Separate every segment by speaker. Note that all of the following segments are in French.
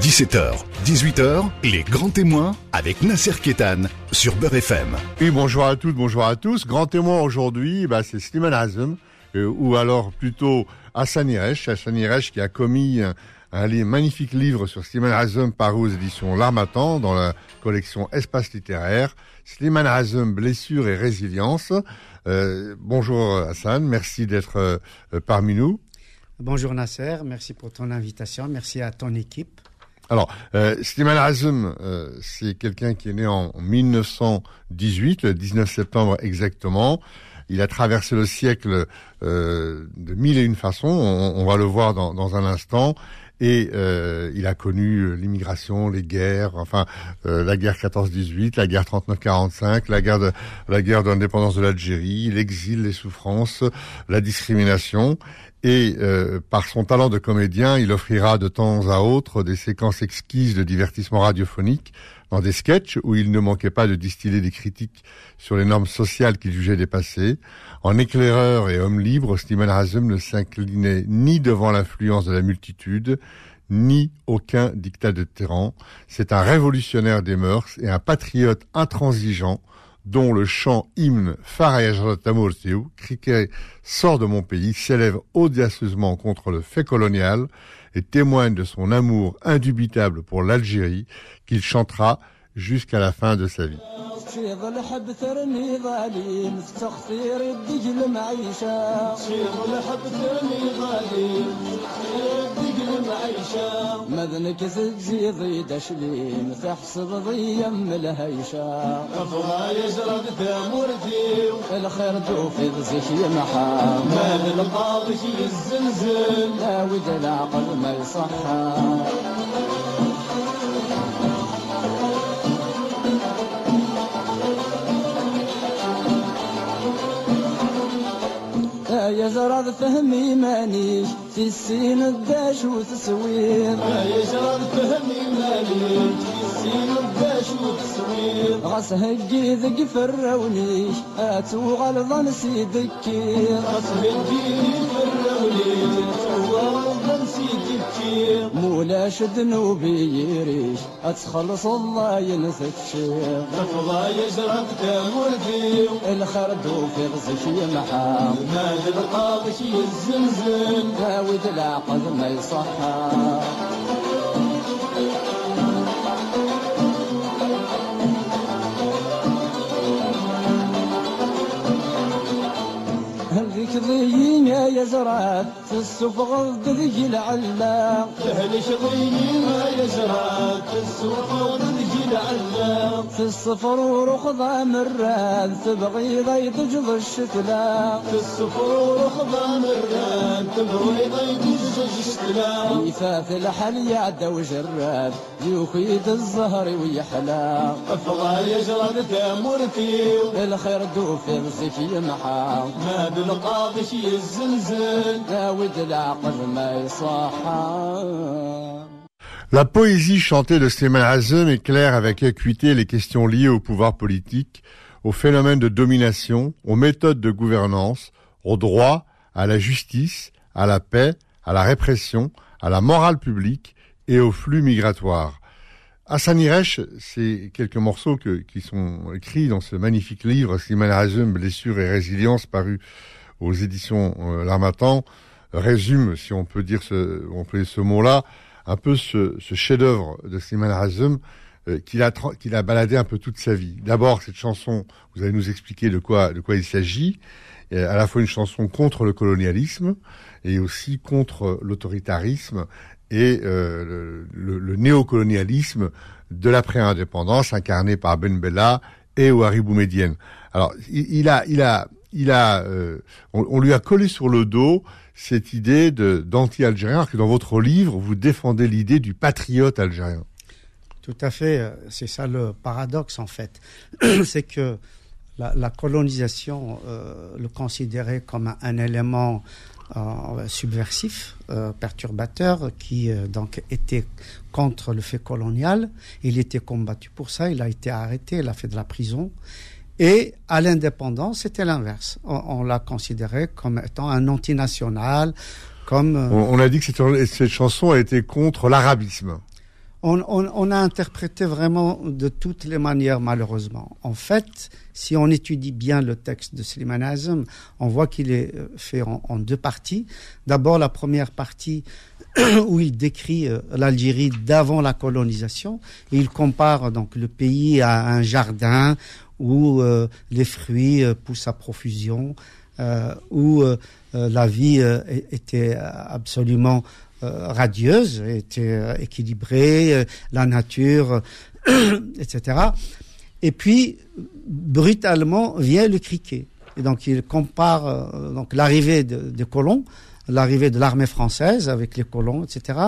Speaker 1: 17h, 18h, les grands témoins avec Nasser Kétan sur Beurre FM.
Speaker 2: Oui, bonjour à toutes, bonjour à tous. Grand témoin aujourd'hui, bah, c'est Slimane Azem, euh, ou alors plutôt Hassan Iresh. Hassan Iresh qui a commis un, un magnifique livre sur Slimane Azem paru aux éditions L'Armatan dans la collection Espace littéraire. Slimane Azem, blessure et résilience. Euh, bonjour Hassan, merci d'être euh, parmi nous.
Speaker 3: Bonjour Nasser, merci pour ton invitation, merci à ton équipe.
Speaker 2: Alors, euh, Slimane Azem, euh, c'est quelqu'un qui est né en 1918, le 19 septembre exactement. Il a traversé le siècle euh, de mille et une façons, on, va le voir dans, dans un instant. Et euh, il a connu l'immigration, les guerres, enfin euh, la guerre 14-18, la guerre 39-45, la guerre de la guerre d'indépendance de l'Algérie, l'exil, les souffrances, la discrimination. Et par son talent de comédien, il offrira de temps à autre des séquences exquises de divertissement radiophonique dans des sketchs où il ne manquait pas de distiller des critiques sur les normes sociales qu'il jugeait dépassées. En éclaireur et homme libre, Slimane Razem ne s'inclinait ni devant l'influence de la multitude, ni aucun dictat de tyran. C'est un révolutionnaire des mœurs et un patriote intransigeant dont le chant hymne Farayajratamorteu, criquet sort de mon pays, s'élève audacieusement contre le fait colonial et témoigne de son amour indubitable pour l'Algérie qu'il chantera jusqu'à la fin de sa vie. في ظل ثرني ظالم استخسير الدجل معيشة. في ظل حبثر ظالم استخسير الدجل معيشة. مذنك سجي ضي تشليم تحصد ضي يم الهيشة. افضل يجرد ثامور الخير توفي زكي يمحى مال القاضي الزلزل لا ود العقل ما يصحى. يزرد فهمي مانيش. في السين الداش وتسوير. ما يشرب فهمي مالي السين الداش وتسوير. غاس هجي ذق فرونيش أتو غلظا نسي دكير غاس هجي فرونيش أتو غلظا نسي مولا مولاش ذنوبي يريش أتخلص الله ينسك شير غفضا يجرب تامر الخردو في غزش يمحى المال القاضي الزمزم. وتلاقض ما يصحى. ضيينا يا زرعة السفغ ذيك لعله تهلش ضيينا يا زرعة السفغ ذيك لعله في الصفر ورخضة مران تبغي ضيد جض الشتلا في الصفر ورخضة مران تبغي ضيد جض الشتلا كيفات الحل يعدى وجران يخيد الزهر ويحلى. أفضل يجرد ثمرتي الخير دوف يمسك يمحى ما بالقاع القاضي الزلزل داود العقل ما يصحى La poésie chantée de Slimane Azem éclaire avec acuité les questions liées au pouvoir politique, aux phénomènes de domination, aux méthodes de gouvernance, au droit, à la justice, à la paix, à la répression, à la morale publique et aux flux migratoires. Hassan Iresh, c'est quelques morceaux qui sont écrits dans ce magnifique livre, Slimane Azem, Blessure et résilience, paru aux éditions euh, L'Armatan, résume, si on peut dire ce, on peut dire ce mot-là, un peu ce, ce chef-d'œuvre de Slimane Razem euh, qu'il a, qu'il a baladé un peu toute sa vie. D'abord, cette chanson, vous allez nous expliquer de quoi, de quoi il s'agit, à la fois une chanson contre le colonialisme et aussi contre l'autoritarisme et euh, le, le, néocolonialisme de l'après-indépendance incarné par Ben Bella et Ouari Boumedienne. Alors, il, il, a, il a, il a, euh, on, lui a collé sur le dos cette idée d'anti-algérien, que dans votre livre, vous défendez l'idée du patriote algérien.
Speaker 3: Tout à fait, euh, c'est ça le paradoxe en fait. c'est que la, colonisation euh, le considérait comme un, élément subversif, perturbateur, qui donc était contre le fait colonial. Il était combattu pour ça, il a été arrêté, il a fait de la prison. Et à l'indépendance, c'était l'inverse. On, on l'a considéré comme étant un antinational, comme...
Speaker 2: On, on a dit que cette, cette chanson a été contre l'arabisme.
Speaker 3: on, a interprété vraiment de toutes les manières, malheureusement. En fait, si on étudie bien le texte de Slimane Azem, on voit qu'il est euh, fait en, deux parties. D'abord, la première partie où il décrit euh, l'Algérie d'avant la colonisation. Il compare donc le pays à un jardin où euh, les fruits poussent à profusion, où la vie était absolument euh, radieuse, était euh, équilibrée, euh, la nature, etc. Et puis, brutalement, vient le criquet. Et donc, il compare donc l'arrivée des colons, l'arrivée de l'armée française avec les colons, etc.,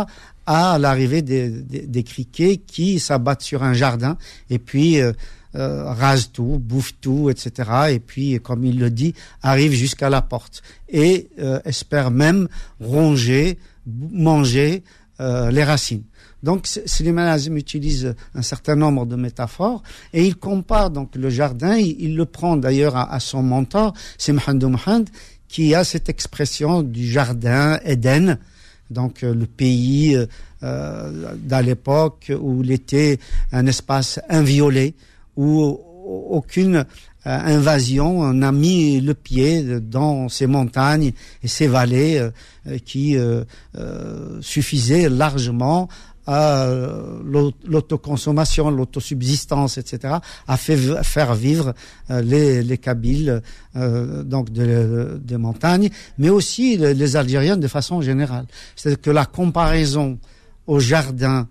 Speaker 3: à l'arrivée des, des, criquets qui s'abattent sur un jardin et puis euh, rasent tout, bouffent tout, etc. Et puis, comme il le dit, arrivent jusqu'à la porte et euh, espèrent même ronger manger euh, les racines. Donc Slimane Azim utilise un certain nombre de métaphores et il compare donc le jardin, il, le prend d'ailleurs à, son mentor, c'est Mohamed Mohamed, qui a cette expression du jardin Éden, donc euh, le pays euh, euh d'à l'époque où il était un espace inviolé, où aucune euh, invasion n'a mis le pied dans ces montagnes et ces vallées euh, qui euh, suffisaient largement à l'autoconsommation, l'autosubsistance, etc., à faire vivre les, les Kabyles donc de, de montagnes, mais aussi les Algériens de façon générale. C'est que la comparaison au jardin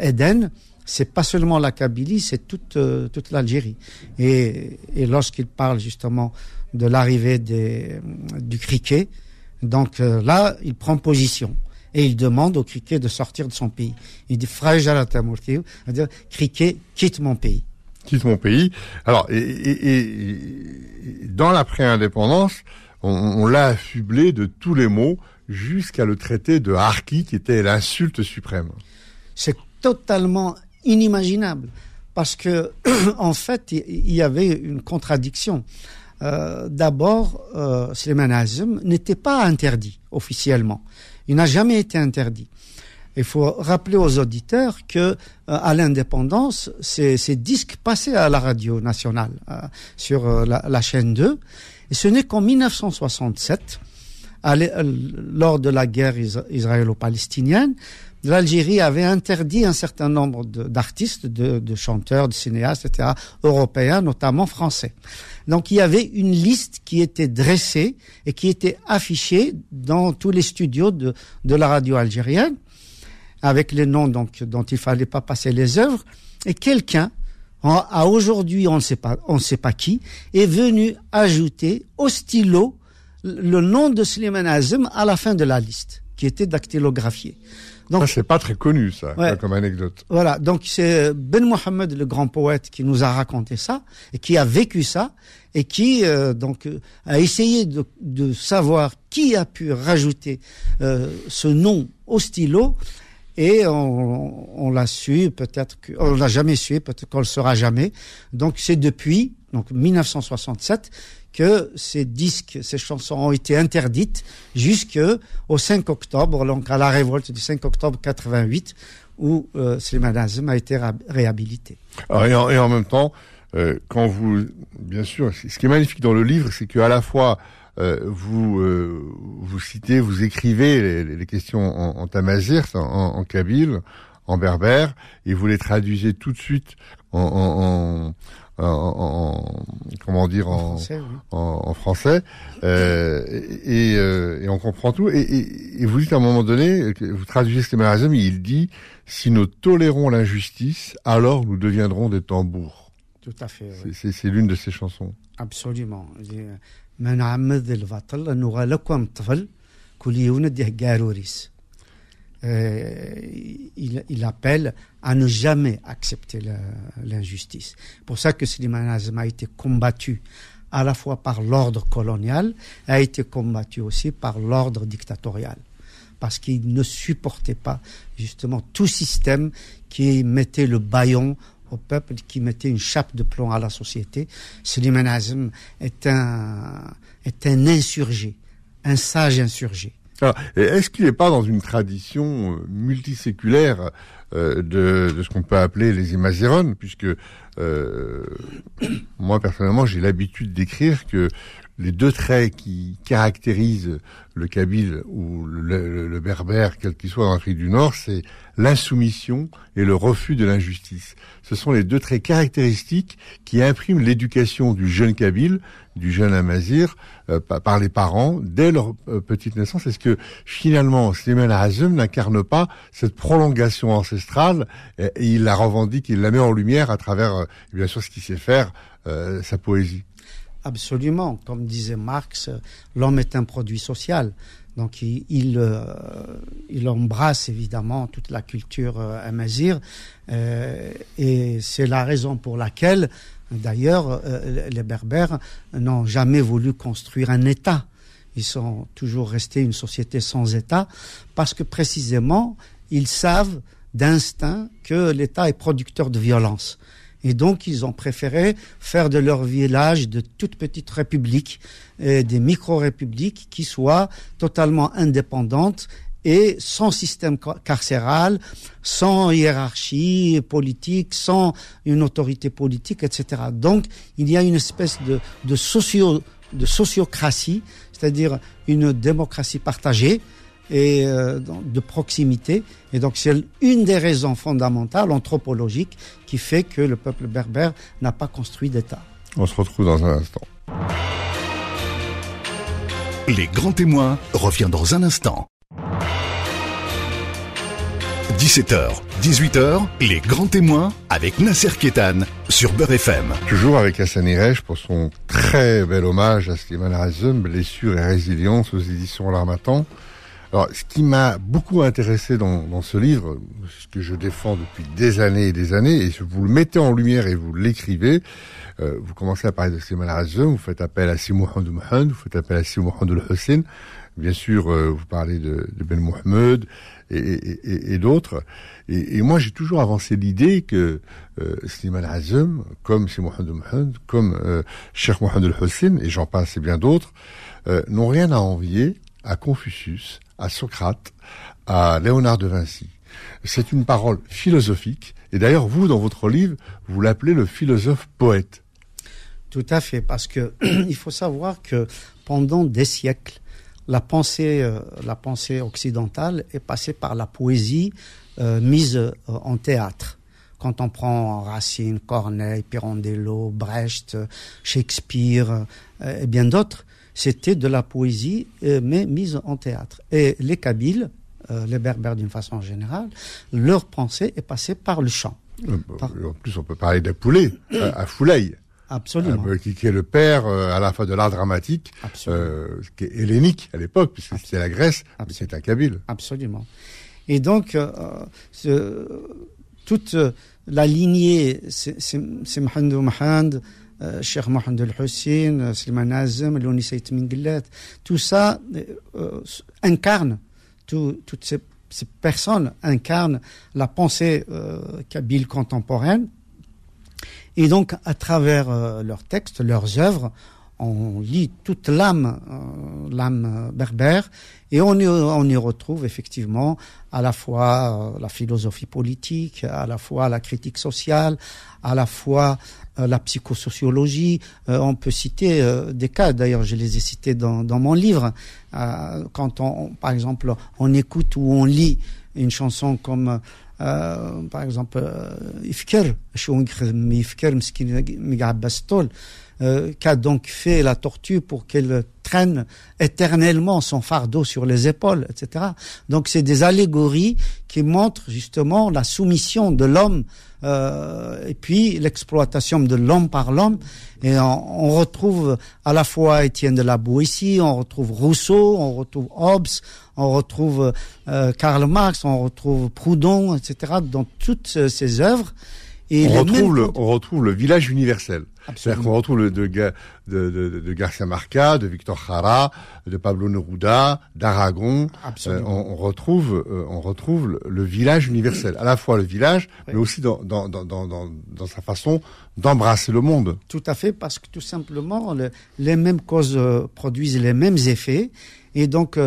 Speaker 3: Éden c'est pas seulement la Kabylie, c'est toute, euh, toute l'Algérie. Et, et lorsqu'il parle justement de l'arrivée du criquet, donc euh, là, il prend position et il demande au criquet de sortir de son pays. Il dit cest à dire criquet, quitte mon pays.
Speaker 2: Quitte mon pays. Alors, et, et, et dans l'après-indépendance, on, on l'a affublé de tous les mots jusqu'à le traité de Harki, qui était l'insulte suprême.
Speaker 3: C'est totalement inimaginable parce que en fait il y avait une contradiction. Euh, D'abord, euh, Azem n'était pas interdit officiellement. Il n'a jamais été interdit. Il faut rappeler aux auditeurs que euh, à l'indépendance, ces, disques passaient à la radio nationale euh, sur la, chaîne 2. Et ce n'est qu'en 1967, lors de la guerre israélo-palestinienne, l'Algérie avait interdit un certain nombre d'artistes, de, chanteurs, de cinéastes, etc., européens, notamment français. Donc il y avait une liste qui était dressée et qui était affichée dans tous les studios de, la radio algérienne, avec les noms dont il fallait pas passer les œuvres. Et quelqu'un, à aujourd'hui on ne sait pas, on sait pas qui, est venu ajouter au stylo le nom de Slimane Azem à la fin de la liste, qui était dactylographié.
Speaker 2: Donc, c'est pas très connu, ça, comme anecdote.
Speaker 3: Voilà. Donc, c'est Ben Mohamed, le grand poète, qui nous a raconté ça, et qui a vécu ça, et qui, euh, donc, euh, a essayé de, de, savoir qui a pu rajouter euh, ce nom au stylo, et on, on l'a su, peut-être qu'on l'a jamais su, peut-être qu'on le saura jamais. Donc, c'est depuis, donc, 1967, que ces disques, ces chansons ont été interdites jusqu'au 5 octobre, donc à la révolte du 5 octobre 88, où euh, Slimane Azem a été réhabilité.
Speaker 2: et, en, même temps, euh, quand vous, bien sûr, ce qui est magnifique dans le livre, c'est qu'à la fois euh, vous euh, vous citez, vous écrivez les, questions en, en en, kabyle, en berbère, et vous les traduisez tout de suite en en, comment dire en, français, en, français. Euh, et, euh, et, on comprend tout. Et, et, vous dites à un moment donné vous traduisez ce Azem il dit si nous tolérons l'injustice alors nous deviendrons des tambours.
Speaker 3: Tout à fait
Speaker 2: c'est l'une de ses chansons.
Speaker 3: Absolument euh, il, appelle à ne jamais accepter l'injustice. Pour ça que Slimane Azem a été combattu à la fois par l'ordre colonial, a été combattu aussi par l'ordre dictatorial, parce qu'il ne supportait pas justement tout système qui mettait le baillon au peuple, qui mettait une chape de plomb à la société. Slimane Azem est un, est un insurgé, un sage insurgé.
Speaker 2: Est-ce qu'il n'est pas dans une tradition euh, multiséculaire euh, de, ce qu'on peut appeler les imazérones, puisque euh, moi personnellement j'ai l'habitude d'écrire que les deux traits qui caractérisent le kabyle ou le, berbère, quel qu'il soit en Afrique du Nord, c'est l'insoumission et le refus de l'injustice. Ce sont les deux traits caractéristiques qui impriment l'éducation du jeune kabyle, du jeune amazir, euh, par les parents dès leur euh, petite naissance. Est-ce que finalement Slimane Azem n'incarne pas cette prolongation ancestrale et, il la revendique, il la met en lumière à travers, euh, bien sûr, ce qu'il sait faire, sa poésie?
Speaker 3: Absolument. Comme disait Marx, l'homme est un produit social. Donc il, il, euh, embrasse évidemment toute la culture euh, amazir euh, et c'est la raison pour laquelle d'ailleurs les Berbères n'ont jamais voulu construire un État. Ils sont toujours restés une société sans État parce que précisément ils savent d'instinct que l'État est producteur de violence. Et donc, ils ont préféré faire de leur village de toutes petites républiques, des micro-républiques qui soient totalement indépendantes et sans système carcéral, sans hiérarchie politique, sans une autorité politique, etc. Donc, il y a une espèce de, de, socio, de sociocratie, c'est-à-dire une démocratie partagée, et euh, de proximité. Et donc c'est une des raisons fondamentales anthropologiques qui fait que le peuple berbère n'a pas construit d'État.
Speaker 2: On se retrouve dans un instant.
Speaker 1: Les grands témoins revient dans un instant. 17h, 18h, les grands témoins avec Nasser Kétan sur Beurre FM.
Speaker 2: Toujours avec Hassan Irej pour son très bel hommage à Slimane Razem, Blessure et résilience aux éditions L'Armatan. Alors, ce qui m'a beaucoup intéressé dans, dans, ce livre, ce que je défends depuis des années et des années, et vous le mettez en lumière et vous l'écrivez, euh, vous commencez à parler de Slimane Azem, vous faites appel à Simon Mohamed, vous faites appel à Simon al-Hussein, bien sûr, euh, vous parlez de, de Ben Mohamed et, et, et d'autres. Et, moi, j'ai toujours avancé l'idée que euh, Slimane comme Simon Mohamed, comme euh, Cheikh Mohamed al-Hussein, et j'en passe et bien d'autres, euh, n'ont rien à envier à Confucius, à Socrate, à Léonard de Vinci. C'est une parole philosophique. Et d'ailleurs, vous, dans votre livre, vous l'appelez le philosophe poète.
Speaker 3: Tout à fait, parce que il faut savoir que pendant des siècles, la pensée, euh, la pensée occidentale est passée par la poésie euh, mise euh, en théâtre. Quand on prend Racine, Corneille, Pirandello, Brecht, Shakespeare et bien d'autres, c'était de la poésie, euh, mais mise en théâtre. Et les Kabyles, euh, les Berbères d'une façon générale, leur pensée est passée par le chant.
Speaker 2: Euh, en plus, on peut parler d'Apoulé, à Foulay.
Speaker 3: Absolument.
Speaker 2: qui, est le père à la fois de l'art dramatique, qui est hellénique à l'époque, puisque c'était la Grèce, mais c'est un Kabyle.
Speaker 3: Absolument. Et donc, toute la lignée, c'est Mohamed, Cheikh Mohamed El-Hussein, Slimane Azem, Louni Mingilat, tout ça euh, incarne, toutes ces, personnes incarnent la pensée euh, kabyle contemporaine. Et donc, à travers euh, leurs textes, leurs œuvres, on lit toute l'âme, euh, l'âme berbère, et on y, on y, retrouve effectivement à la fois la philosophie politique, à la fois la critique sociale, à la fois euh, la psychosociologie. Euh, on peut citer euh, des cas, d'ailleurs je les ai cités dans, dans mon livre. quand on, par exemple, on écoute ou on lit une chanson comme par exemple Ifker, euh, qu'a donc fait la tortue pour qu'elle traîne éternellement son fardeau sur les épaules, etc. Donc c'est des allégories qui montrent justement la soumission de l'homme euh, et puis l'exploitation de l'homme par l'homme. Et on, retrouve à la fois Étienne de la Boétie, on retrouve Rousseau, on retrouve Hobbes, on retrouve euh, Karl Marx, on retrouve Proudhon, etc. dans toutes ces œuvres.
Speaker 2: Et on, retrouve le, on retrouve le village universel. C'est-à-dire qu'on retrouve le, de, de, de, de, Garcia Marca, de Victor Jara, de Pablo Neruda, d'Aragon. Euh, on, on, retrouve, euh, on retrouve le, village universel. À la fois le village, mais aussi dans, dans, dans, dans, dans sa façon d'embrasser le monde.
Speaker 3: Tout à fait, parce que tout simplement, les mêmes causes euh, produisent les mêmes effets. Et donc,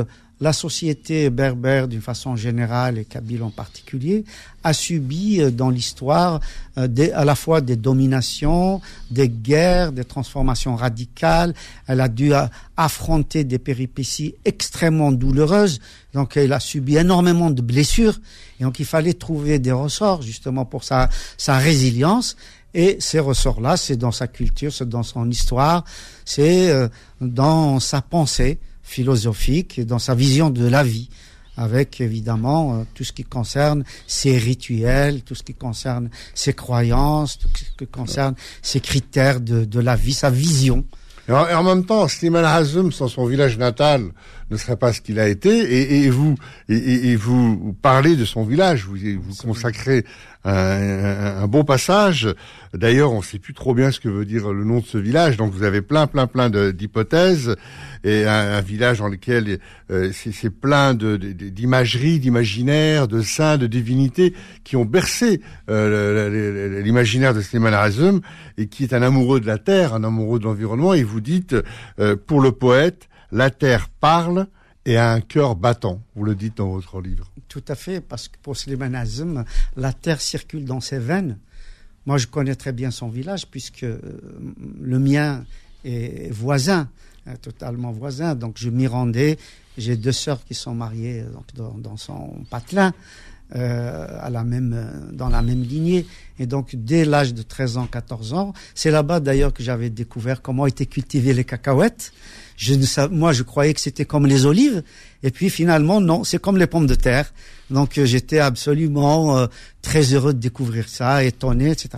Speaker 3: la société berbère d'une façon générale et kabyle en particulier a subi euh, dans l'histoire euh, à la fois des dominations, des guerres, des transformations radicales. Elle a dû euh, affronter des péripéties extrêmement douloureuses. Donc elle a subi énormément de blessures. Et donc il fallait trouver des ressorts justement pour sa, sa résilience. Et ces ressorts-là, c'est dans sa culture, c'est dans son histoire, c'est dans sa pensée philosophique dans sa vision de la vie, avec évidemment euh, tout ce qui concerne ses rituels, tout ce qui concerne ses croyances, tout ce qui concerne ses critères de, de la vie, sa vision.
Speaker 2: Et en, même temps, Slimane Hazm, sans son village natal, ne serait pas ce qu'il a été. Et, et vous, et, et, vous parlez de son village. Vous, vous consacrez un, un, bon passage. D'ailleurs, on ne sait plus trop bien ce que veut dire le nom de ce village, donc vous avez plein, plein, plein d'hypothèses et un, village dans lequel euh, c'est plein d'imagerie, de, d'imaginaire, de saints, de divinités qui ont bercé euh, l'imaginaire de Slimane Razum et qui est un amoureux de la terre, un amoureux de l'environnement. Et vous dites, euh, pour le poète, la terre parle et a un cœur battant. Vous le dites dans votre livre.
Speaker 3: Tout à fait, parce que pour Slimane Azim, la terre circule dans ses veines. Moi, je connais très bien son village, puisque euh, le mien est voisin, euh, totalement voisin. Donc, je m'y rendais. J'ai deux sœurs qui sont mariées donc, dans, son patelin. Euh, à la même, dans la même lignée. Et donc, dès l'âge de 13 ans, 14 ans, c'est là-bas d'ailleurs que j'avais découvert comment étaient cultivées les cacahuètes. Je ne sais, moi, je croyais que c'était comme les olives. Et puis finalement, non, c'est comme les pommes de terre. Donc euh, j'étais absolument euh, très heureux de découvrir ça, étonné, etc.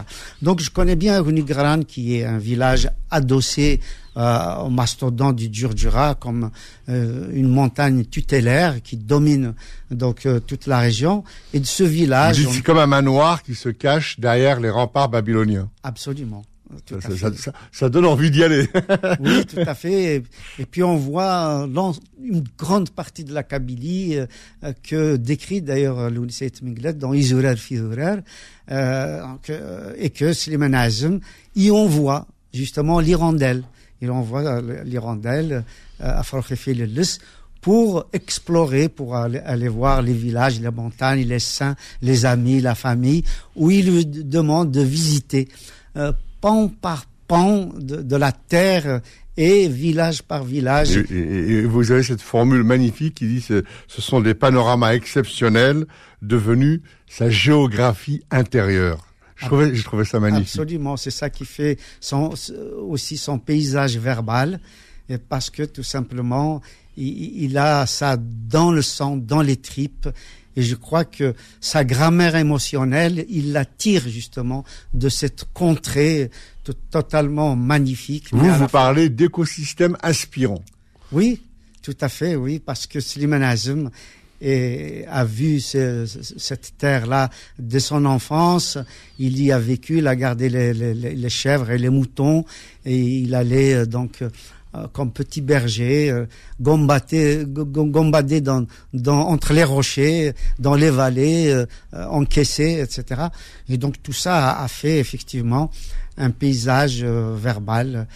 Speaker 3: Donc je connais bien Runigran, qui est un village adossé euh, au mastodonte du Djurdjura, comme une montagne tutélaire qui domine donc toute la région. Et de ce village,
Speaker 2: c'est comme un manoir qui se cache derrière les remparts babyloniens.
Speaker 3: Absolument.
Speaker 2: Ça, donne envie d'y aller.
Speaker 3: oui, tout à fait. Et, puis on voit une grande partie de la Kabylie euh, que décrit d'ailleurs l'Olycée Minglet dans Izurer Fizurer euh, et que Slimane Azem y on voit justement l'hirondelle. Il envoie euh, l'hirondelle à le pour explorer, pour aller, aller, voir les villages, les montagnes, les saints, les amis, la famille, où il lui demande de visiter pan par pan de, la terre et village par village.
Speaker 2: Et, vous avez cette formule magnifique qui dit ce, ce sont des panoramas exceptionnels devenus sa géographie intérieure. Je trouvais, je trouvais ça magnifique.
Speaker 3: Absolument, c'est ça qui fait son, aussi son paysage verbal, parce que tout simplement, il, il, a ça dans le sang, dans les tripes, et je crois que sa grammaire émotionnelle, il la tire justement de cette contrée totalement magnifique.
Speaker 2: Vous, vous parlez d'écosystème inspirant.
Speaker 3: Oui, tout à fait, oui, parce que Slimane Azim a vu cette terre-là de son enfance. Il y a vécu, il a gardé les, les chèvres et les moutons, et il allait euh, donc comme petit berger, euh, gombader, dans, dans, entre les rochers, dans les vallées, euh, encaissé, etc. Et donc tout ça a, fait effectivement un paysage verbal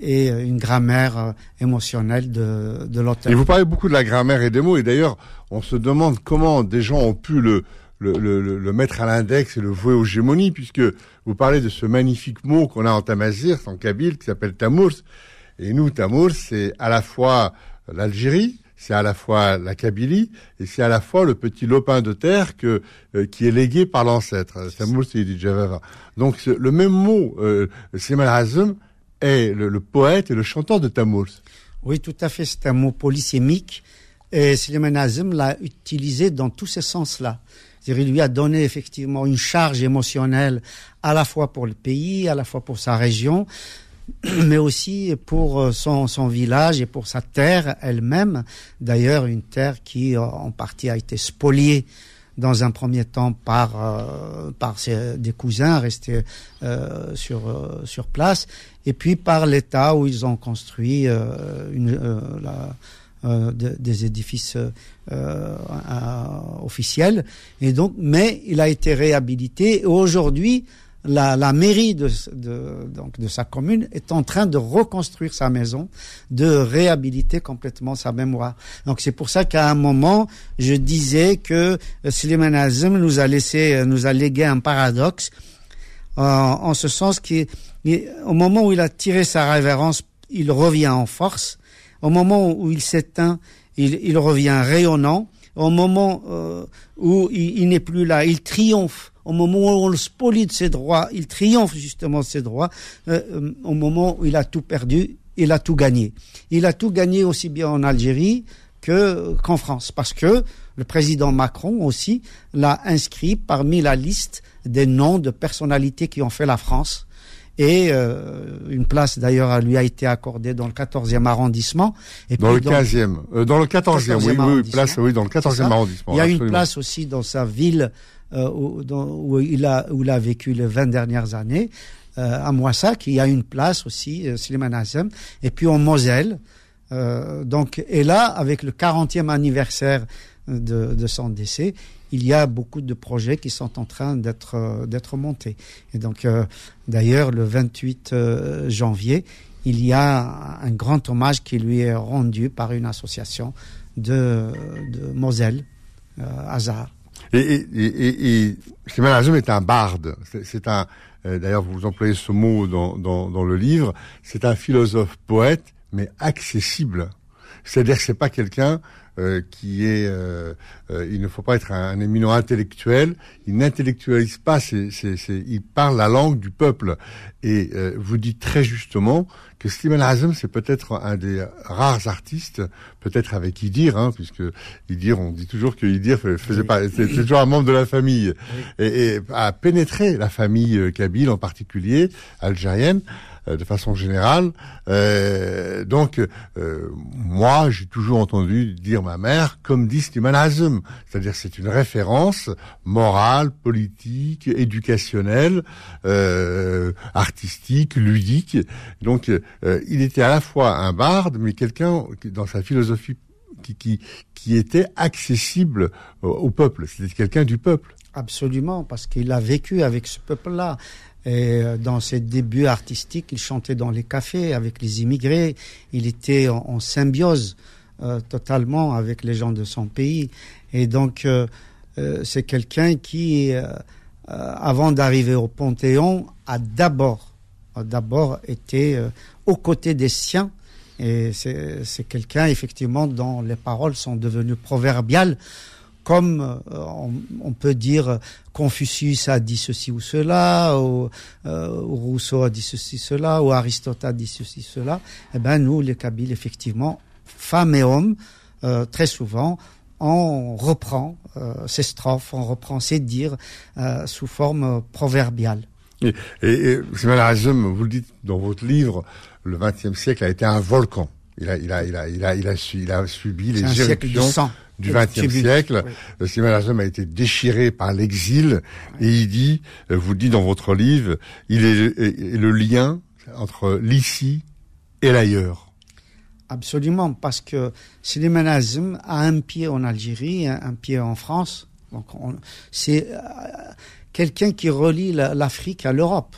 Speaker 3: et une grammaire émotionnelle de, de l'auteur.
Speaker 2: Et vous parlez beaucoup de la grammaire et des mots, et d'ailleurs, on se demande comment des gens ont pu le, le, le, le mettre à l'index et le vouer aux gémonies, puisque vous parlez de ce magnifique mot qu'on a en tamazir, en kabyle, qui s'appelle tamours, et nous, Tamour, c'est à la fois l'Algérie, c'est à la fois la Kabylie et c'est à la fois le petit lopin de terre que euh, qui est légué par l'ancêtre. Tamour, c'est. Donc le même mot, euh, Azem, est le, poète et le chanteur de Tamour.
Speaker 3: Oui, tout à fait. C'est un mot polysémique et Slimane Azem l'a utilisé dans tous ces sens-là. Il lui a donné effectivement une charge émotionnelle à la fois pour le pays, à la fois pour sa région. Mais aussi pour euh, son, son, village et pour sa terre elle-même. D'ailleurs, une terre qui, euh, en partie, a été spoliée dans un premier temps par euh, par ses, des cousins restés euh, sur sur place et puis par l'État où ils ont construit une, la, des édifices officiels et donc mais il a été réhabilité et aujourd'hui la, mairie de, donc de sa commune est en train de reconstruire sa maison, de réhabiliter complètement sa mémoire. Donc c'est pour ça qu'à un moment, je disais que Slimane Azem nous a laissé, nous a légué un paradoxe, en ce sens qu'au moment où il a tiré sa révérence, il revient en force. Au moment où il s'éteint, il, il, revient rayonnant. Au moment euh, où il, n'est plus là, il triomphe au moment où on le spolie de ses droits, il triomphe justement de ses droits, euh, euh, au moment où il a tout perdu, il a tout gagné. Il a tout gagné aussi bien en Algérie que qu'en France, parce que le président Macron aussi l'a inscrit parmi la liste des noms de personnalités qui ont fait la France. Et euh, une place d'ailleurs lui a été accordée dans le 14e arrondissement.
Speaker 2: Et dans le 15e, dans le 14e, oui, oui, place, oui, dans le 14e arrondissement.
Speaker 3: Il y a une place aussi dans sa ville euh, où, où, il a, où il a vécu les 20 dernières années, euh, à Moissac. Il y a une place aussi, euh, Slimane Azem. Et puis en Moselle. Euh, donc, et là, avec le 40e anniversaire de, de, son décès, il y a beaucoup de projets qui sont en train d'être euh, d'être montés. Et donc, d'ailleurs, le 28 janvier, il y a un grand hommage qui lui est rendu par une association de, Moselle, euh, Hazard.
Speaker 2: Et, et, et, est un barde. C'est un, euh, d'ailleurs, vous employez ce mot dans le livre. C'est un philosophe poète, mais accessible. C'est-à-dire que c'est pas quelqu'un euh, qui est, euh, euh, il ne faut pas être un, éminent intellectuel. Il n'intellectualise pas. c'est il parle la langue du peuple. Et vous dites très justement que Slimane Azem, c'est peut-être un des rares artistes, peut-être avec Idir, hein, puisque Idir, on dit toujours que Idir faisait pas, c'est toujours un membre de la famille, et, et, a pénétré la famille kabyle en particulier, algérienne. Euh, de façon générale. Euh, donc, euh, moi, j'ai toujours entendu dire ma mère, comme dit Slimane Azem, c'est-à-dire c'est une référence morale, politique, éducationnelle, artistique, ludique. Donc, il était à la fois un barde, mais quelqu'un dans sa philosophie qui, qui, qui était accessible au peuple. C'était quelqu'un du peuple.
Speaker 3: Absolument, parce qu'il a vécu avec ce peuple-là. Et euh, dans ses débuts artistiques, il chantait dans les cafés avec les immigrés. Il était en, symbiose euh, totalement avec les gens de son pays. Et donc, euh, c'est quelqu'un qui, avant d'arriver au Panthéon, a d'abord, d'abord été aux côtés des siens. Et c'est quelqu'un, effectivement, dont les paroles sont devenues proverbiales comme euh, on, peut dire Confucius a dit ceci ou cela, ou, euh, Rousseau a dit ceci, cela, ou Aristote a dit ceci, cela, eh ben nous, les Kabyles, effectivement, femmes et hommes, euh, très souvent, on reprend ces strophes, on reprend ces dires sous forme proverbiale.
Speaker 2: Et, et, et vous le dites dans votre livre, le XXe siècle a été un volcan. Il a, il a, il a, il a, il a, il a subi les éruptions du XXe siècle. Le cinéma a été déchiré par l'exil et il dit, euh, vous dit dans votre livre, il est, le lien entre l'ici et l'ailleurs.
Speaker 3: Absolument, parce que Slimane Azem a un pied en Algérie, un, pied en France. Donc c'est euh, quelqu'un qui relie l'Afrique à l'Europe.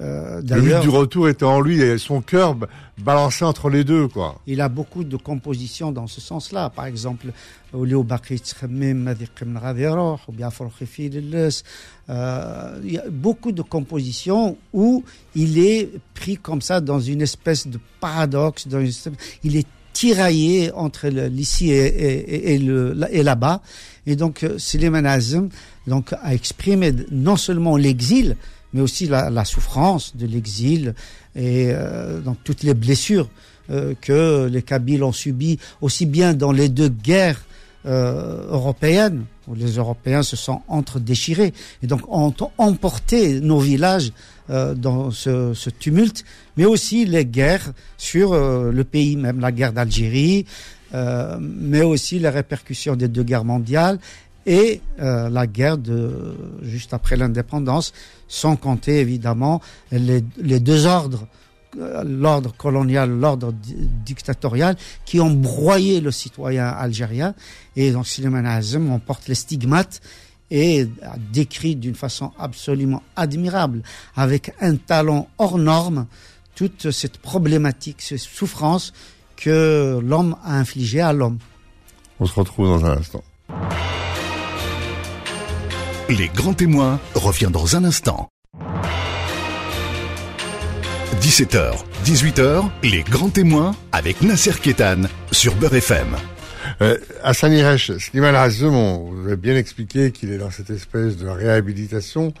Speaker 2: Euh, le but du retour était en lui et son cœur balancé entre les deux, quoi.
Speaker 3: Il a beaucoup de compositions dans ce sens-là. Par exemple, ou bien euh, il y a beaucoup de compositions où il est pris comme ça dans une espèce de paradoxe. Dans il est tiraillé entre l'ici et, et, et, le, et là-bas. Et donc, euh, Suleiman Azem donc, a exprimé non seulement l'exil, mais aussi la, souffrance de l'exil et euh, donc toutes les blessures euh, que les Kabyles ont subies, aussi bien dans les deux guerres euh, européennes, où les Européens se sont entre-déchirés et donc ont emporté nos villages euh, dans ce, tumulte, mais aussi les guerres sur le pays, même la guerre d'Algérie, mais aussi les répercussions des deux guerres mondiales et euh, la guerre de juste après l'indépendance, sans compter évidemment les, les deux ordres, euh, l'ordre colonial, l'ordre dictatorial, qui ont broyé le citoyen algérien. Et donc Suleiman Azem, on porte les stigmates et décrit d'une façon absolument admirable, avec un talent hors norme, toute cette problématique, cette souffrance que l'homme a infligée à l'homme.
Speaker 2: On se retrouve dans un instant.
Speaker 1: Les grands témoins revient dans un instant. 17h, 18h, les grands témoins avec Nasser Kétan sur Beurre FM.
Speaker 2: Euh, Hassan Iresh, Slimane Azem, on vous a bien expliqué qu'il est dans cette espèce de réhabilitation,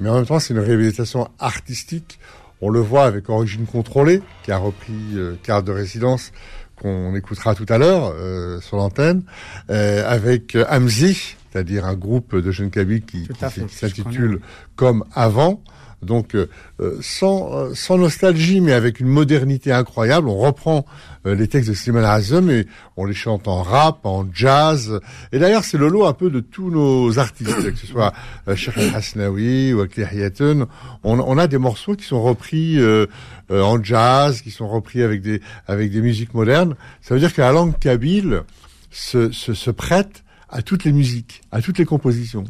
Speaker 2: mais en même temps c'est une réhabilitation artistique. On le voit avec Origine Contrôlée, qui a repris euh, Carte de résidence, qu'on écoutera tout à l'heure euh, sur l'antenne, euh, avec euh, Amzi, c'est-à-dire un groupe de jeunes Kabyles qui, qui- s'intitule. Comme avant. Donc euh, euh, sans, euh, sans nostalgie, mais avec une modernité incroyable, on reprend euh, les textes de Slimane Azem et on les chante en rap, en jazz. Et d'ailleurs, c'est le lot un peu de tous nos artistes, que ce soit euh, Hasnaoui ou Akli Hayatoun. On, on a des morceaux qui sont repris euh, euh, en jazz, qui sont repris avec des avec des musiques modernes. Ça veut dire que la langue kabyle se, se, se prête à toutes les musiques, à toutes les compositions.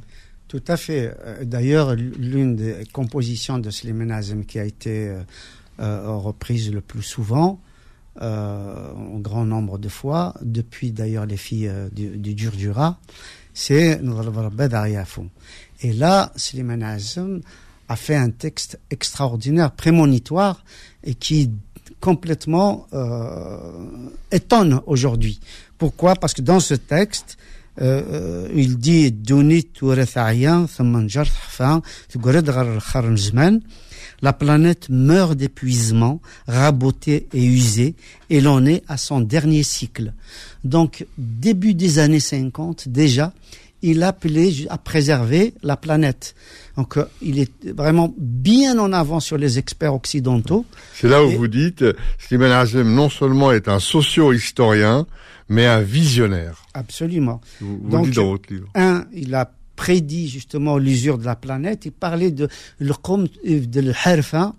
Speaker 3: Tout à fait. Euh, D'ailleurs, l'une des compositions de Slimane Azem qui a été euh, euh, reprise le plus souvent, euh, en grand nombre de fois, depuis d'ailleurs les filles du, du Djurdjura, c'est. Et là, Slimane Azem a fait un texte extraordinaire, prémonitoire, et qui complètement euh, étonne aujourd'hui. Pourquoi? Parce que dans ce texte, euh, euh, il dit Duni توارث عيان ثم انجر حفان تقرد غير الخرن زمان La planète meurt d'épuisement, rabotée et usée, et l'on est à son dernier cycle. Donc, début des années 50, déjà, il appelait ju- à préserver la planète. Donc, euh, il est vraiment bien en avant sur les experts occidentaux.
Speaker 2: C'est là où
Speaker 3: Et-
Speaker 2: vous dites, euh, Slimane Azem non seulement est un socio-historien, mais un visionnaire.
Speaker 3: Absolument.
Speaker 2: Vous, vous
Speaker 3: Donc,
Speaker 2: le dites dans votre livre.
Speaker 3: un, il a prédit justement l'usure de la planète. Il parlait de القوم يفضل الحرفة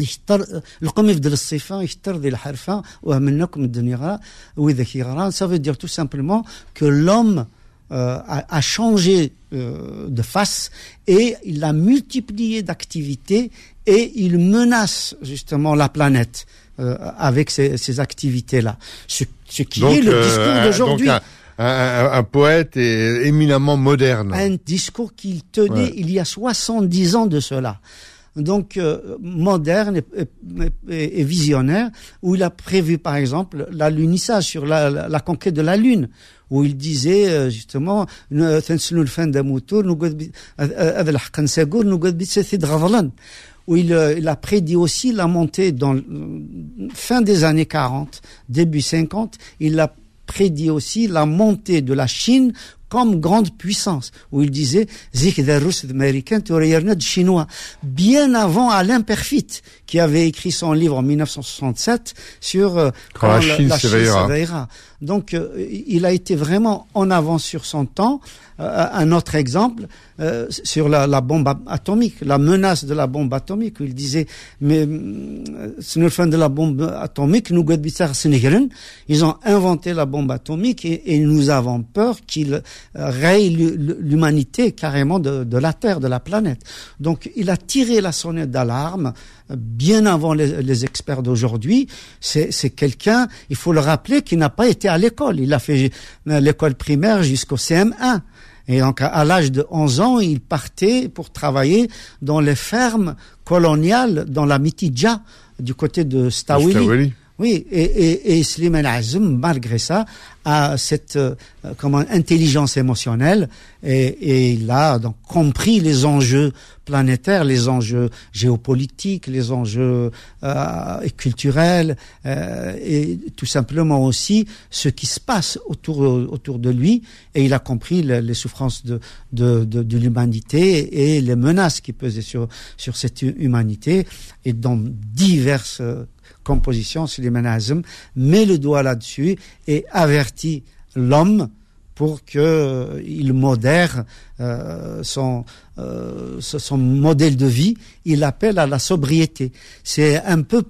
Speaker 3: يختار القوم يفضل الصفة يختار ذي الحرفة ومنكم الدنيا وإذا كي غران ça veut dire tout simplement que l'homme euh, a, a changé euh, de face et il a multiplié d'activités et il menace justement la planète euh, avec ces, ces activités-là. Ce, ce qui est le
Speaker 2: euh,
Speaker 3: discours d'aujourd'hui.
Speaker 2: un, un- un poète et éminemment moderne.
Speaker 3: un discours qu'il tenait
Speaker 2: Ouais.
Speaker 3: il y a 70 ans de cela. Donc, euh, moderne et, et- et- et visionnaire, où il a prévu, par exemple, l'alunissage sur la, la, la conquête de la Lune, où il disait, euh, justement, où euh, il, a prédit aussi la montée dans euh, fin des années 40, début 50, il a prédit aussi la montée de la Chine comme grande puissance, où il disait Zik américain chinois, bien avant Alain Perfit, qui avait écrit son livre en 1967 sur euh,
Speaker 2: Quand la Chine s'éveillera.
Speaker 3: Donc, euh, il a été vraiment en avance sur son temps. Euh, un autre exemple euh, sur la, la bombe atomique, la menace de la bombe atomique, où il disait mais euh, c'est le fin de la bombe atomique, nous ils ont inventé la bombe atomique et, et nous avons peur qu'ils euh, l'hu- l'humanité carrément de, de la Terre, de la planète. Donc, il a tiré la sonnette d'alarme euh, bien avant les, les experts d'aujourd'hui. C'est quelqu'un, il faut le rappeler, qui n'a pas été à l'école. Il a fait euh, l'école primaire jusqu'au CM1. Et donc, à, à l'âge de 11 ans, il partait pour travailler dans les fermes coloniales dans la Mitidja, du côté de Stawili. Oui, et, et, et Slimane Azem, malgré ça, a cette euh, comment, intelligence émotionnelle et, et il a donc compris les enjeux planétaires, les enjeux géopolitiques, les enjeux euh, culturels euh, et tout simplement aussi ce qui se passe autour, autour de lui et il a compris le- les souffrances de, de, de, de l'humanité et les menaces qui pesaient sur, sur cette hu- humanité et dans diverses euh, composition, Suleiman Azem met le doigt là-dessus et avertit l'homme pour que il modère son son modèle de vie. Il appelle à la sobriété. C'est un peu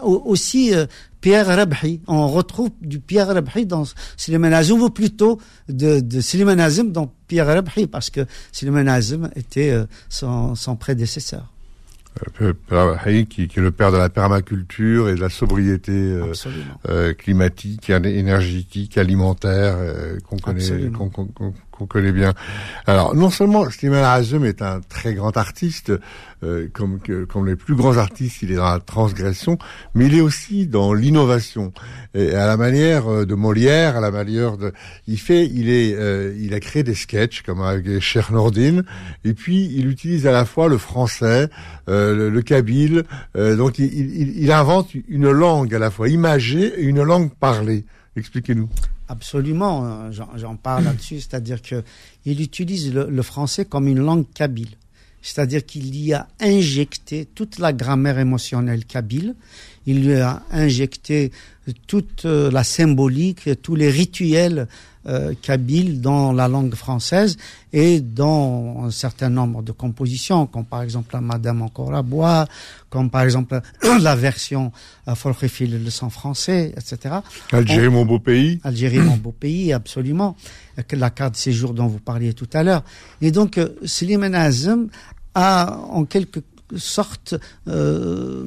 Speaker 3: aussi Pierre Rabhi. On retrouve du Pierre Rabhi dans Slimane Azim, ou plutôt de, de Slimane Azim dans Pierre Rabhi, parce que Slimane Azim était son prédécesseur.
Speaker 2: Euh, qui, qui, est le père de la permaculture et de la sobriété euh, euh climatique, énergétique, alimentaire euh, qu'on connaît, qu'on connaît bien. Alors, non seulement Slimane Azem est un très grand artiste, euh, comme, comme les plus grands artistes, il est dans la transgression, mais il est aussi dans l'innovation. Et à la manière euh, de Molière, à la manière de, il fait, il est, euh, il a créé des sketchs comme avec Cher Nordin, et puis il utilise à la fois le français, euh, le, kabyle, donc il, il, il invente une langue à la fois imagée et une langue parlée. Expliquez-nous.
Speaker 3: Absolument, euh, j'en parle là-dessus, c'est-à-dire que il utilise le, français comme une langue kabyle, c'est-à-dire qu'il y a injecté toute la grammaire émotionnelle kabyle, il lui a injecté toute euh, la symbolique, tous les rituels euh, kabyle dans la langue française et dans un certain nombre de compositions, comme par exemple la Madame encore à bois, comme par exemple la version euh, le sang français, etc.
Speaker 2: Algérie, mon beau pays.
Speaker 3: Algérie, mon beau pays, absolument. La carte de séjour dont vous parliez tout à l'heure. Et donc, euh, Slimane Azem a en quelque sorte euh,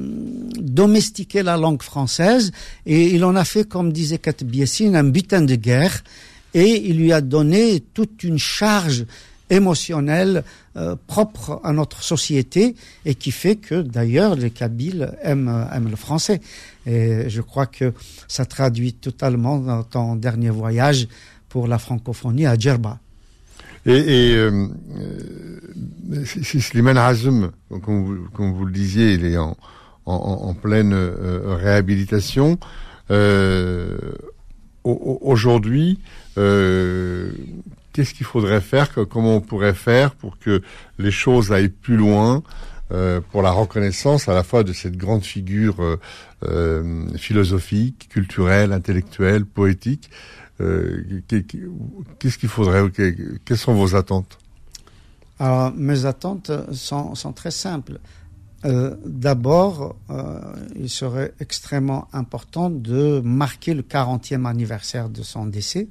Speaker 3: domestiqué la langue française et il en a fait, comme disait Kat Biessine, un butin de guerre et il lui a donné toute une charge émotionnelle euh, propre à notre société et qui fait que d'ailleurs les Kabyles aiment, aiment le français. Et je crois que ça traduit totalement dans ton dernier voyage pour la francophonie à Djerba.
Speaker 2: Et, et euh, euh Slimane Hazm, comme vous, comme vous, le disiez, il est en, en, en pleine euh, réhabilitation. Euh, Aujourd'hui, euh, qu'est-ce qu'il faudrait faire Comment on pourrait faire pour que les choses aillent plus loin euh, pour la reconnaissance à la fois de cette grande figure euh, philosophique, culturelle, intellectuelle, poétique Qu'est-ce qu'il faudrait Quelles sont vos attentes?
Speaker 3: Alors, mes attentes sont très simples. Euh, d'abord, euh, il serait extrêmement important de marquer le 40e anniversaire de son décès,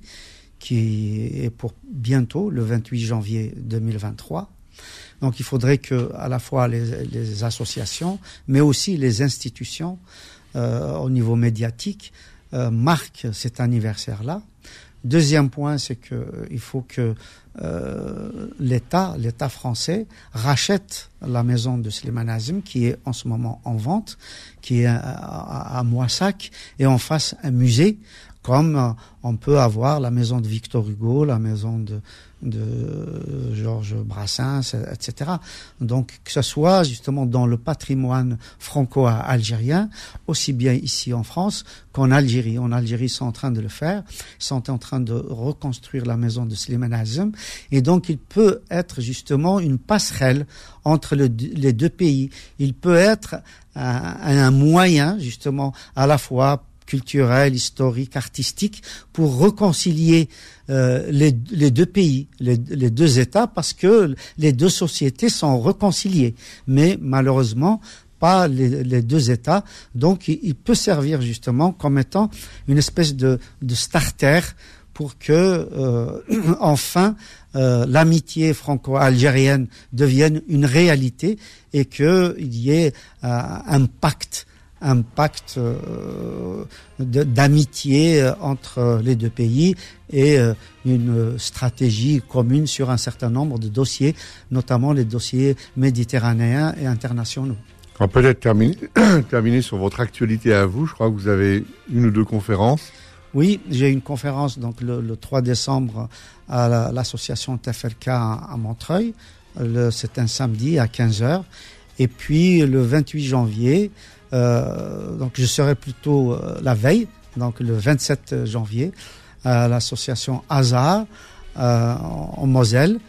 Speaker 3: qui est pour bientôt, le 28 janvier 2023. Donc il faudrait que à la fois les, associations, mais aussi les institutions euh, au niveau médiatique marquent cet anniversaire-là. Deuxième point, c'est qu'il faut que euh, l'État, l'État français, rachète la maison de Slimane Azim, qui est en ce moment en vente, qui est à, Moissac, et en fasse un musée, comme euh, on peut avoir la maison de Victor Hugo, la maison de, de Georges Brassens, etc. Donc que ce soit justement dans le patrimoine franco-algérien, aussi bien ici en France qu'en Algérie. En Algérie, ils sont en train de le faire. Ils sont en train de reconstruire la maison de Slimane Azem. Et donc, il peut être justement une passerelle entre les deux pays. Il peut être un moyen justement à la fois culturel, historique, artistique, pour réconcilier euh, les, deux pays, les, deux États, parce que les deux sociétés sont réconciliées. Mais malheureusement, pas les, deux États. Donc, il, peut servir justement comme étant une espèce de, starter pour que euh, enfin euh, l'amitié franco-algérienne devienne une réalité et qu'il y ait un pacte un pacte euh, d'amitié euh, entre les deux pays et euh, une stratégie commune sur un certain nombre de dossiers, notamment les dossiers méditerranéens et internationaux.
Speaker 2: On peut peut-être terminer, terminer sur votre actualité à vous. Je crois que vous avez une ou deux conférences.
Speaker 3: Oui, j'ai une conférence donc le, le 3 décembre à l'association TFLK à, Montreuil. C'est un samedi à 15h. Et puis le 28 janvier, euh, donc je serai plutôt euh, la veille, donc le 27 janvier, à l'association Hazard euh, en Moselle.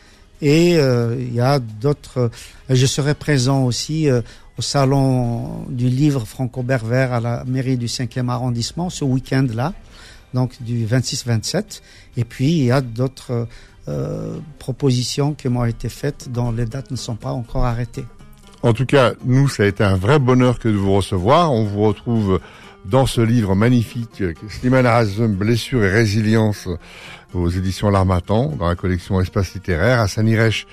Speaker 3: Et il y a d'autres. Je serai présent aussi au salon du livre franco-berbère à la mairie du 5e arrondissement ce week-end-là. donc du 26-27. Et puis il y a d'autres propositions qui m'ont été faites dont les dates ne sont pas encore arrêtées.
Speaker 2: En tout cas, nous, ça a été un vrai bonheur que de vous recevoir. On vous retrouve dans ce livre magnifique, Slimane Razem, Blessure et résilience, aux éditions L'Armatan, dans la collection Espace littéraire. À Sanirech,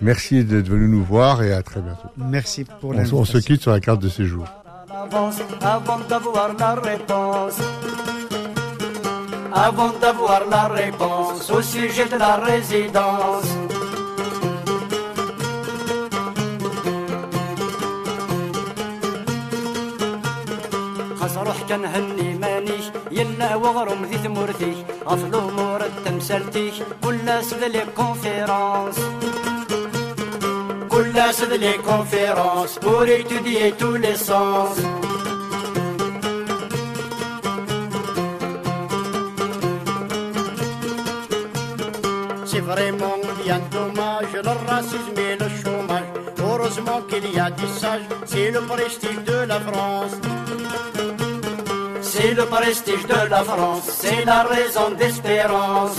Speaker 2: merci d'être venu nous voir et à très bientôt.
Speaker 3: Merci pour
Speaker 2: On,
Speaker 3: l'invitation.
Speaker 2: on se quitte sur la carte de séjour.
Speaker 4: avant d'avoir la réponse. Avant d'avoir la réponse au sujet de la résidence. خسروح كان هني مانيش يلا وغرم ذي ثمرتيش أفضل أمور التمسلتيش كل سذلي كونفيرانس كل سذلي كونفيرانس بوري تدي توليسانس C'est le prestige de la France. C'est le prestige de la France, c'est la raison d'espérance.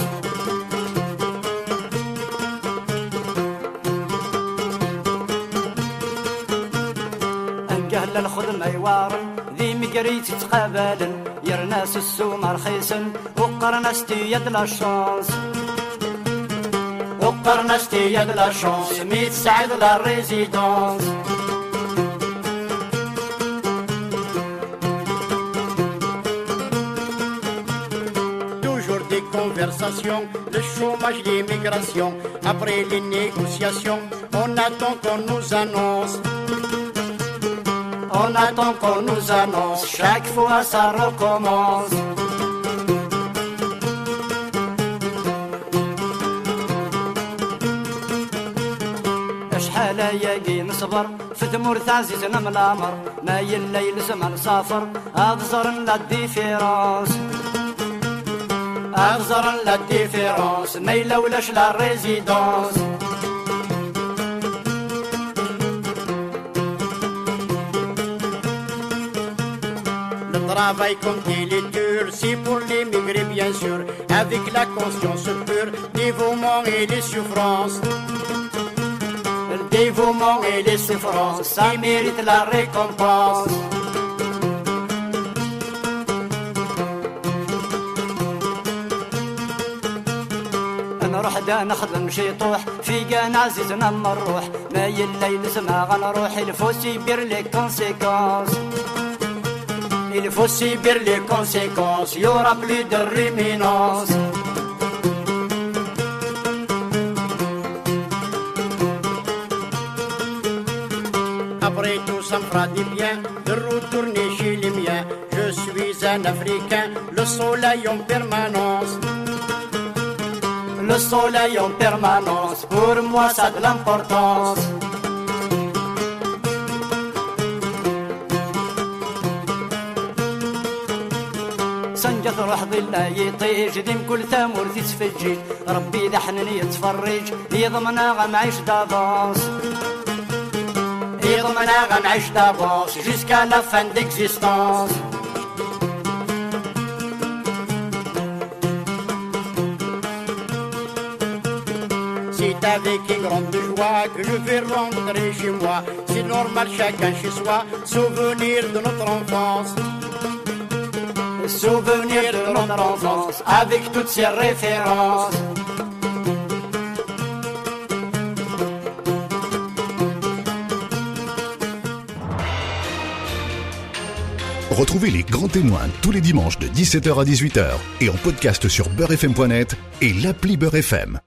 Speaker 4: انقهل الخدمة يوارن ذي مقريت تقابلن يرناس السوم رخيصن وقرناس يد لا شانس وقرناس يد لا شانس ميت سعد لا ريزيدونس des conversations, le chômage, l'immigration. Après les négociations, on attend qu'on nous annonce. On attend qu'on nous annonce, chaque fois ça recommence. شحال ياقي نصبر في تمور تعزيزنا من الامر ما يلا يلزم نسافر ابزر لا ديفيرونس ابزر لا ديفيرونس ما يلولاش لا ريزيدونس Le travail comme il est dur, c'est pour l'émigré bien sûr, avec la conscience pure, dévouement et les souffrances. Le dévouement et les souffrances, ça mérite la récompense. نروح دا نخدم شي طوح في كان عزيزنا نروح ما يلا يلزمها غنروح الفوسي بير لي كونسيكونس Il faut subir les conséquences, il y aura plus de réminence. Après tout, ça me fera du bien de retourner chez les miens. Je suis un Africain, le soleil en permanence. Le soleil en permanence, pour moi ça a de l'importance. سنجة روح ظل يطيج ديم كل ثامور تتفجج ربي إذا حنن يتفرج يضمنا غنعيش دافونس يضمنا غنعيش دافونس جيسكا لا فان ديكزيستونس avec une grande joie que je vais rentrer chez moi. C'est normal, chacun chez soi, souvenir de notre enfance. Souvenir de notre enfance, avec toutes ces références.
Speaker 1: Retrouvez les grands témoins tous les dimanches de 17h à 18h et en podcast sur beurrefm.net et l'appli Beurre FM.